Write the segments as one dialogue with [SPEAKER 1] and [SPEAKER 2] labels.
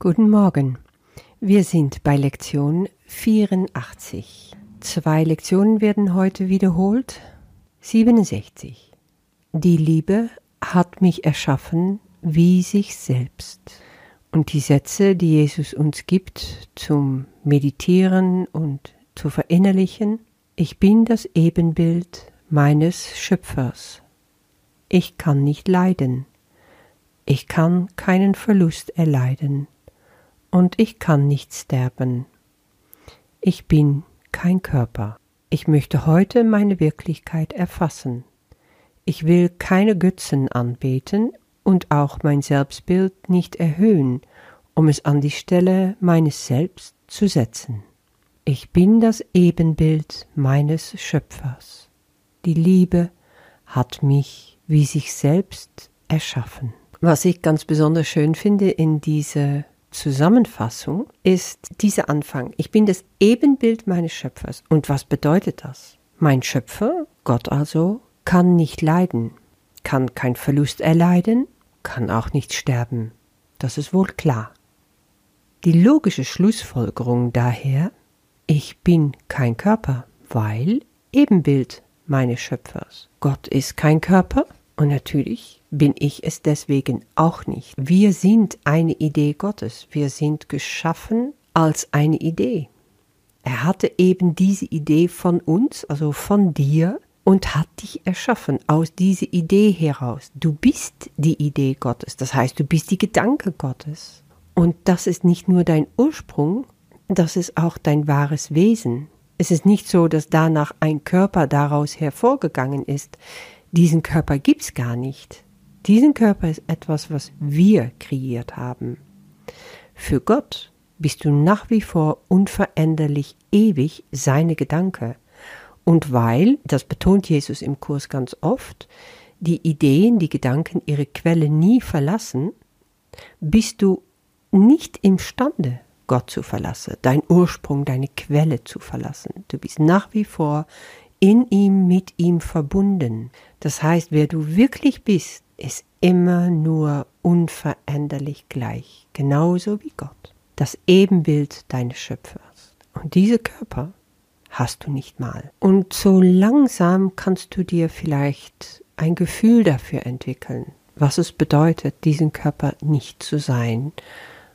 [SPEAKER 1] Guten Morgen. Wir sind bei Lektion 84. Zwei Lektionen werden heute wiederholt. 67. Die Liebe hat mich erschaffen wie sich selbst. Und die Sätze, die Jesus uns gibt zum Meditieren und zu verinnerlichen, ich bin das Ebenbild meines Schöpfers. Ich kann nicht leiden. Ich kann keinen Verlust erleiden und ich kann nicht sterben. Ich bin kein Körper. Ich möchte heute meine Wirklichkeit erfassen. Ich will keine Götzen anbeten und auch mein Selbstbild nicht erhöhen, um es an die Stelle meines Selbst zu setzen. Ich bin das Ebenbild meines Schöpfers. Die Liebe hat mich wie sich selbst erschaffen. Was ich ganz besonders schön finde in dieser Zusammenfassung ist dieser Anfang. Ich bin das Ebenbild meines Schöpfers. Und was bedeutet das? Mein Schöpfer, Gott also, kann nicht leiden, kann kein Verlust erleiden, kann auch nicht sterben. Das ist wohl klar. Die logische Schlussfolgerung daher, ich bin kein Körper, weil Ebenbild meines Schöpfers. Gott ist kein Körper und natürlich bin ich es deswegen auch nicht. Wir sind eine Idee Gottes. Wir sind geschaffen als eine Idee. Er hatte eben diese Idee von uns, also von dir, und hat dich erschaffen aus dieser Idee heraus. Du bist die Idee Gottes, das heißt, du bist die Gedanke Gottes. Und das ist nicht nur dein Ursprung, das ist auch dein wahres Wesen. Es ist nicht so, dass danach ein Körper daraus hervorgegangen ist. Diesen Körper gibt's gar nicht. Diesen Körper ist etwas, was wir kreiert haben. Für Gott bist du nach wie vor unveränderlich ewig seine Gedanke. Und weil, das betont Jesus im Kurs ganz oft, die Ideen, die Gedanken ihre Quelle nie verlassen, bist du nicht imstande, Gott zu verlassen, dein Ursprung, deine Quelle zu verlassen. Du bist nach wie vor in ihm, mit ihm verbunden. Das heißt, wer du wirklich bist, ist immer nur unveränderlich gleich, genauso wie Gott, das Ebenbild deines Schöpfers. Und diese Körper hast du nicht mal. Und so langsam kannst du dir vielleicht ein Gefühl dafür entwickeln, was es bedeutet, diesen Körper nicht zu sein,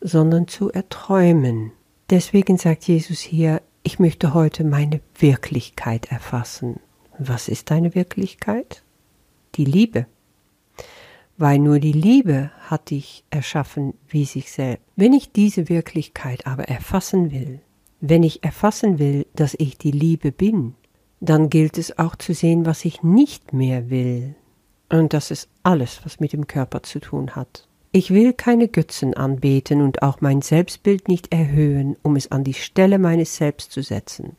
[SPEAKER 1] sondern zu erträumen. Deswegen sagt Jesus hier, ich möchte heute meine Wirklichkeit erfassen. Was ist deine Wirklichkeit? Die Liebe weil nur die Liebe hat dich erschaffen wie sich selbst. Wenn ich diese Wirklichkeit aber erfassen will, wenn ich erfassen will, dass ich die Liebe bin, dann gilt es auch zu sehen, was ich nicht mehr will. Und das ist alles, was mit dem Körper zu tun hat. Ich will keine Götzen anbeten und auch mein Selbstbild nicht erhöhen, um es an die Stelle meines Selbst zu setzen.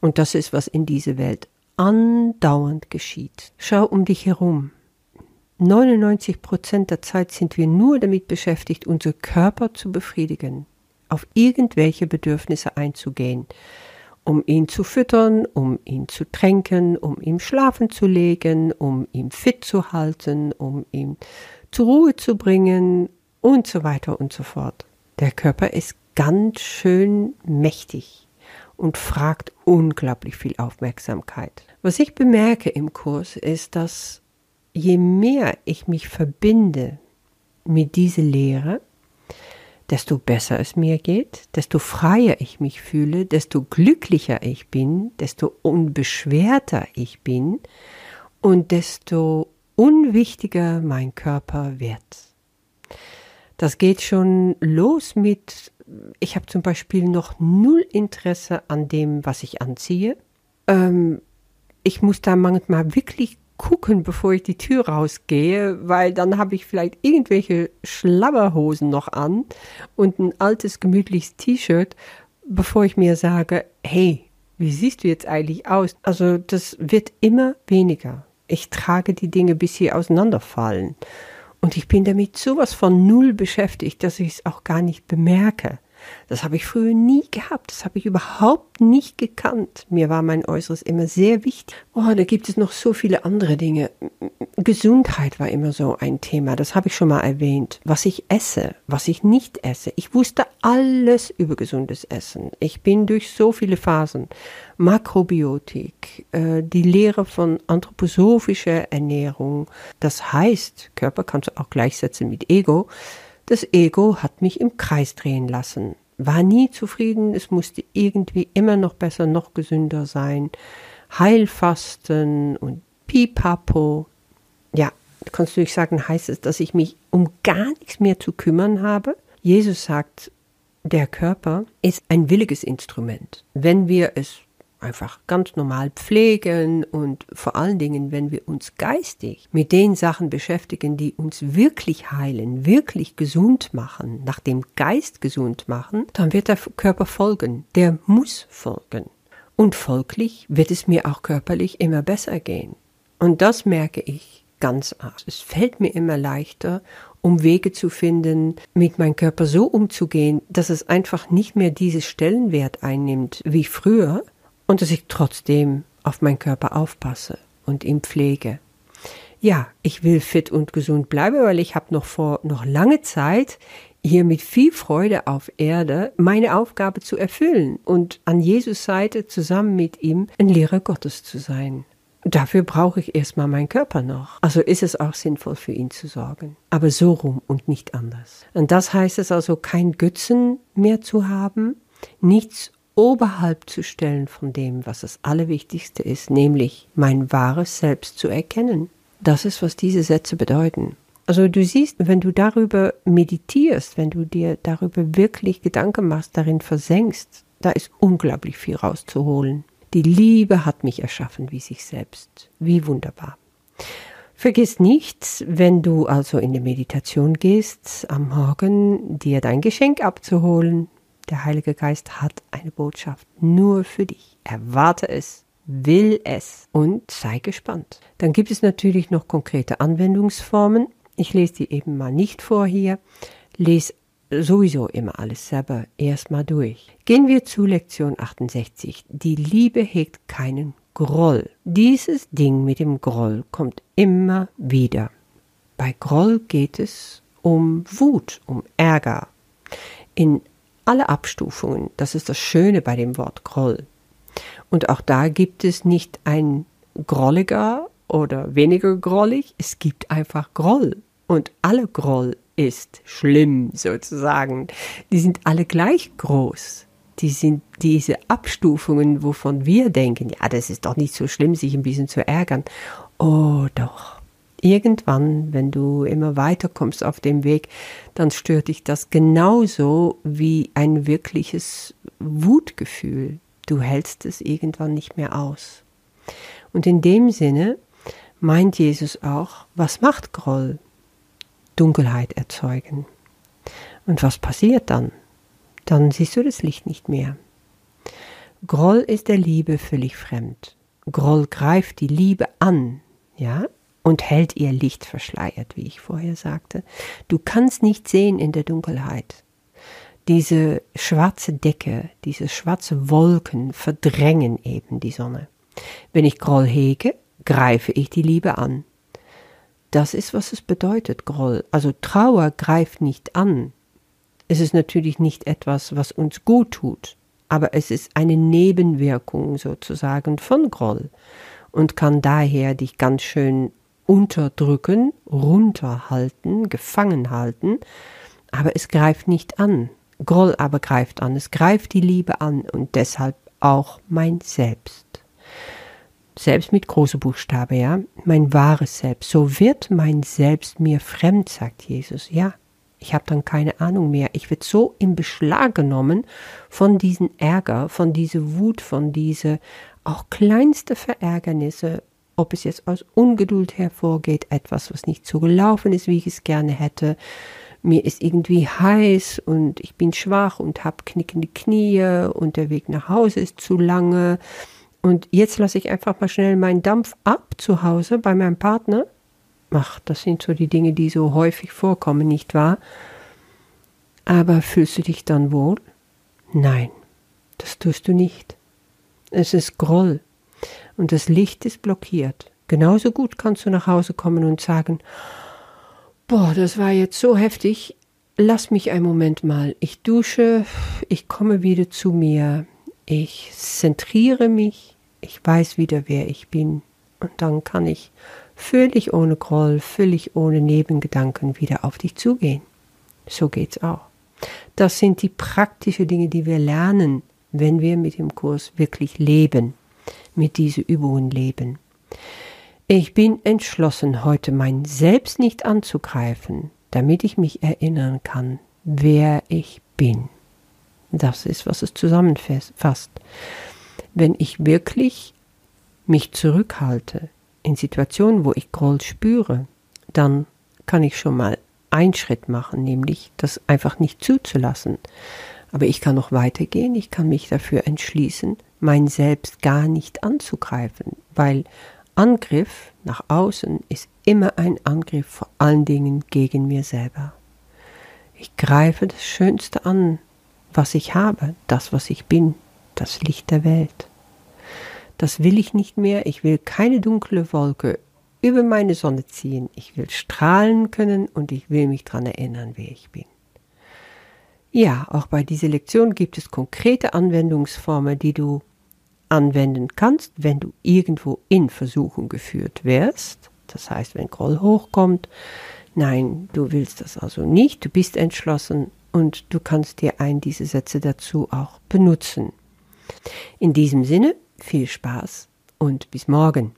[SPEAKER 1] Und das ist, was in dieser Welt andauernd geschieht. Schau um dich herum. 99 Prozent der Zeit sind wir nur damit beschäftigt, unser Körper zu befriedigen, auf irgendwelche Bedürfnisse einzugehen, um ihn zu füttern, um ihn zu tränken, um ihm schlafen zu legen, um ihn fit zu halten, um ihn zur Ruhe zu bringen und so weiter und so fort. Der Körper ist ganz schön mächtig und fragt unglaublich viel Aufmerksamkeit. Was ich bemerke im Kurs ist, dass je mehr ich mich verbinde mit dieser Lehre, desto besser es mir geht, desto freier ich mich fühle, desto glücklicher ich bin, desto unbeschwerter ich bin und desto unwichtiger mein Körper wird. Das geht schon los mit, ich habe zum Beispiel noch null Interesse an dem, was ich anziehe. Ähm, ich muss da manchmal wirklich gucken, bevor ich die Tür rausgehe, weil dann habe ich vielleicht irgendwelche Schlabberhosen noch an und ein altes gemütliches T-Shirt, bevor ich mir sage, hey, wie siehst du jetzt eigentlich aus? Also das wird immer weniger. Ich trage die Dinge, bis sie auseinanderfallen. Und ich bin damit sowas von null beschäftigt, dass ich es auch gar nicht bemerke. Das habe ich früher nie gehabt. Das habe ich überhaupt nicht gekannt. Mir war mein Äußeres immer sehr wichtig. Oh, da gibt es noch so viele andere Dinge. Gesundheit war immer so ein Thema. Das habe ich schon mal erwähnt. Was ich esse, was ich nicht esse. Ich wusste alles über gesundes Essen. Ich bin durch so viele Phasen. Makrobiotik, äh, die Lehre von anthroposophischer Ernährung. Das heißt, Körper kannst du auch gleichsetzen mit Ego. Das Ego hat mich im Kreis drehen lassen, war nie zufrieden, es musste irgendwie immer noch besser, noch gesünder sein. Heilfasten und Pipapo. Ja, kannst du nicht sagen, heißt es, dass ich mich um gar nichts mehr zu kümmern habe? Jesus sagt, der Körper ist ein williges Instrument. Wenn wir es einfach ganz normal pflegen und vor allen Dingen, wenn wir uns geistig mit den Sachen beschäftigen, die uns wirklich heilen, wirklich gesund machen, nach dem Geist gesund machen, dann wird der Körper folgen. Der muss folgen. Und folglich wird es mir auch körperlich immer besser gehen. Und das merke ich ganz arg. Es fällt mir immer leichter, um Wege zu finden, mit meinem Körper so umzugehen, dass es einfach nicht mehr dieses Stellenwert einnimmt wie früher, und dass ich trotzdem auf meinen Körper aufpasse und ihn pflege. Ja, ich will fit und gesund bleiben, weil ich habe noch vor noch lange Zeit hier mit viel Freude auf Erde meine Aufgabe zu erfüllen und an Jesus Seite zusammen mit ihm ein Lehrer Gottes zu sein. Dafür brauche ich erstmal meinen Körper noch. Also ist es auch sinnvoll für ihn zu sorgen. Aber so rum und nicht anders. Und das heißt es also, kein Götzen mehr zu haben, nichts oberhalb zu stellen von dem, was das Allerwichtigste ist, nämlich mein wahres Selbst zu erkennen. Das ist, was diese Sätze bedeuten. Also du siehst, wenn du darüber meditierst, wenn du dir darüber wirklich Gedanken machst, darin versenkst, da ist unglaublich viel rauszuholen. Die Liebe hat mich erschaffen wie sich selbst. Wie wunderbar. Vergiss nicht, wenn du also in die Meditation gehst, am Morgen dir dein Geschenk abzuholen, der Heilige Geist hat eine Botschaft nur für dich. Erwarte es, will es und sei gespannt. Dann gibt es natürlich noch konkrete Anwendungsformen. Ich lese die eben mal nicht vor hier. Lese sowieso immer alles selber erstmal durch. Gehen wir zu Lektion 68. Die Liebe hegt keinen Groll. Dieses Ding mit dem Groll kommt immer wieder. Bei Groll geht es um Wut, um Ärger. In alle Abstufungen. Das ist das Schöne bei dem Wort Groll. Und auch da gibt es nicht ein grolliger oder weniger grollig, es gibt einfach Groll. Und alle Groll ist schlimm sozusagen. Die sind alle gleich groß. Die sind diese Abstufungen, wovon wir denken, ja, das ist doch nicht so schlimm, sich ein bisschen zu ärgern. Oh doch irgendwann, wenn du immer weiter kommst auf dem Weg, dann stört dich das genauso wie ein wirkliches Wutgefühl. Du hältst es irgendwann nicht mehr aus. Und in dem Sinne meint Jesus auch, was macht Groll? Dunkelheit erzeugen. Und was passiert dann? Dann siehst du das Licht nicht mehr. Groll ist der Liebe völlig fremd. Groll greift die Liebe an, ja, und hält ihr Licht verschleiert, wie ich vorher sagte. Du kannst nicht sehen in der Dunkelheit. Diese schwarze Decke, diese schwarze Wolken verdrängen eben die Sonne. Wenn ich Groll hege, greife ich die Liebe an. Das ist, was es bedeutet, Groll. Also Trauer greift nicht an. Es ist natürlich nicht etwas, was uns gut tut, aber es ist eine Nebenwirkung sozusagen von Groll und kann daher dich ganz schön unterdrücken, runterhalten, gefangen halten, aber es greift nicht an. Groll aber greift an, es greift die Liebe an und deshalb auch mein Selbst. Selbst mit große Buchstabe, ja, mein wahres Selbst. So wird mein Selbst mir fremd, sagt Jesus. Ja, ich habe dann keine Ahnung mehr. Ich werde so in Beschlag genommen von diesem Ärger, von dieser Wut, von diese auch kleinste Verärgernisse, ob es jetzt aus Ungeduld hervorgeht, etwas, was nicht so gelaufen ist, wie ich es gerne hätte. Mir ist irgendwie heiß und ich bin schwach und habe knickende Knie und der Weg nach Hause ist zu lange. Und jetzt lasse ich einfach mal schnell meinen Dampf ab zu Hause bei meinem Partner. Ach, das sind so die Dinge, die so häufig vorkommen, nicht wahr? Aber fühlst du dich dann wohl? Nein, das tust du nicht. Es ist Groll und das Licht ist blockiert. Genauso gut kannst du nach Hause kommen und sagen, boah, das war jetzt so heftig, lass mich einen Moment mal. Ich dusche, ich komme wieder zu mir, ich zentriere mich, ich weiß wieder, wer ich bin. Und dann kann ich völlig ohne Groll, völlig ohne Nebengedanken wieder auf dich zugehen. So geht's auch. Das sind die praktischen Dinge, die wir lernen, wenn wir mit dem Kurs wirklich leben, mit diesen Übungen leben. Ich bin entschlossen, heute mein Selbst nicht anzugreifen, damit ich mich erinnern kann, wer ich bin. Das ist, was es zusammenfasst. Wenn ich wirklich mich zurückhalte in Situationen, wo ich Groll spüre, dann kann ich schon mal einen Schritt machen, nämlich das einfach nicht zuzulassen. Aber ich kann noch weitergehen, ich kann mich dafür entschließen, mein Selbst gar nicht anzugreifen, weil Angriff nach außen ist immer ein Angriff vor allen Dingen gegen mir selber. Ich greife das Schönste an, was ich habe, das, was ich bin, das Licht der Welt. Das will ich nicht mehr, ich will keine dunkle Wolke über meine Sonne ziehen, ich will strahlen können und ich will mich daran erinnern, wer ich bin. Ja, auch bei dieser Lektion gibt es konkrete Anwendungsformen, die du anwenden kannst, wenn du irgendwo in Versuchung geführt wirst. Das heißt, wenn Groll hochkommt. Nein, du willst das also nicht, du bist entschlossen und du kannst dir einen dieser Sätze dazu auch benutzen. In diesem Sinne, viel Spaß und bis morgen.